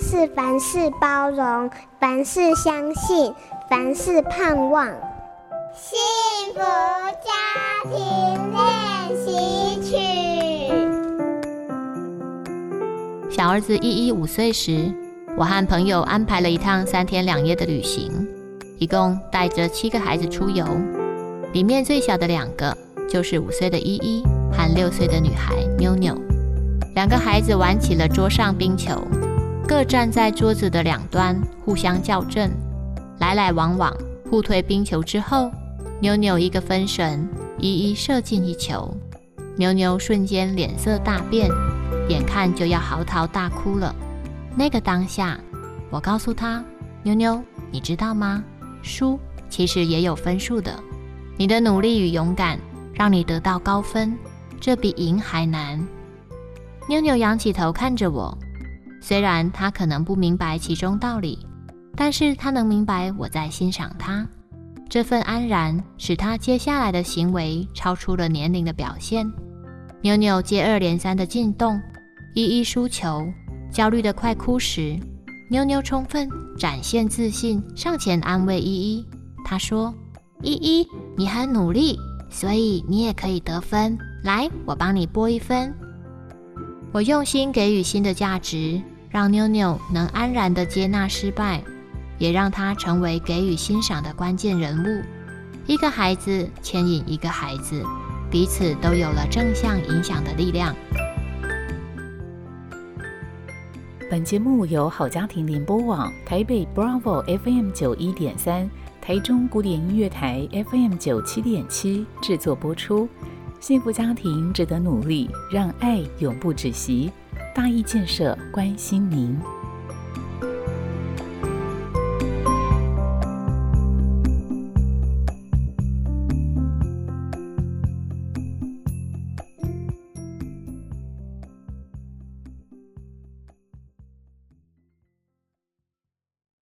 是凡事包容，凡事相信，凡事盼望。幸福家庭练习曲。小儿子依依五岁时，我和朋友安排了一趟三天两夜的旅行，一共带着七个孩子出游。里面最小的两个就是五岁的依依和六岁的女孩妞妞。两个孩子玩起了桌上冰球，各站在桌子的两端，互相校正，来来往往，互推冰球之后。妞妞一个分神，一一射进一球，妞妞瞬间脸色大变，眼看就要嚎啕大哭了。那个当下，我告诉她：“妞妞，你知道吗？输其实也有分数的。你的努力与勇敢让你得到高分，这比赢还难。”妞妞仰起头看着我，虽然他可能不明白其中道理，但是他能明白我在欣赏他。这份安然使他接下来的行为超出了年龄的表现。妞妞接二连三的进洞，依依输球，焦虑的快哭时，妞妞充分展现自信，上前安慰依依。她说：“依依，你很努力，所以你也可以得分。来，我帮你拨一分。”我用心给予新的价值，让妞妞能安然地接纳失败。也让他成为给予欣赏的关键人物。一个孩子牵引一个孩子，彼此都有了正向影响的力量。本节目由好家庭联播网台北 Bravo FM 九一点三、台中古典音乐台 FM 九七点七制作播出。幸福家庭值得努力，让爱永不止息。大义建设关心您。